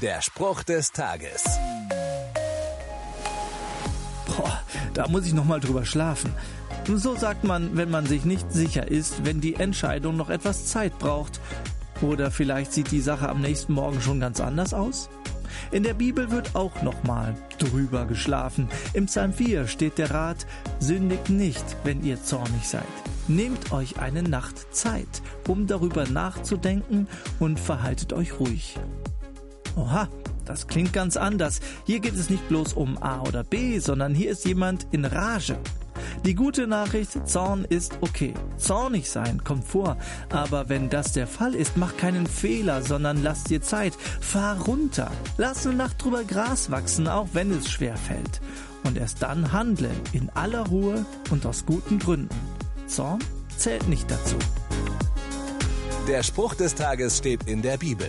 Der Spruch des Tages. Boah, da muss ich noch mal drüber schlafen. So sagt man, wenn man sich nicht sicher ist, wenn die Entscheidung noch etwas Zeit braucht. Oder vielleicht sieht die Sache am nächsten Morgen schon ganz anders aus? In der Bibel wird auch nochmal drüber geschlafen. Im Psalm 4 steht der Rat, sündigt nicht, wenn ihr zornig seid. Nehmt euch eine Nacht Zeit, um darüber nachzudenken und verhaltet euch ruhig. Oha, das klingt ganz anders. Hier geht es nicht bloß um A oder B, sondern hier ist jemand in Rage. Die gute Nachricht, Zorn ist okay. Zornig sein kommt vor, aber wenn das der Fall ist, mach keinen Fehler, sondern lass dir Zeit. Fahr runter. Lass eine Nacht drüber Gras wachsen, auch wenn es schwer fällt. Und erst dann handle in aller Ruhe und aus guten Gründen. Zorn zählt nicht dazu. Der Spruch des Tages steht in der Bibel.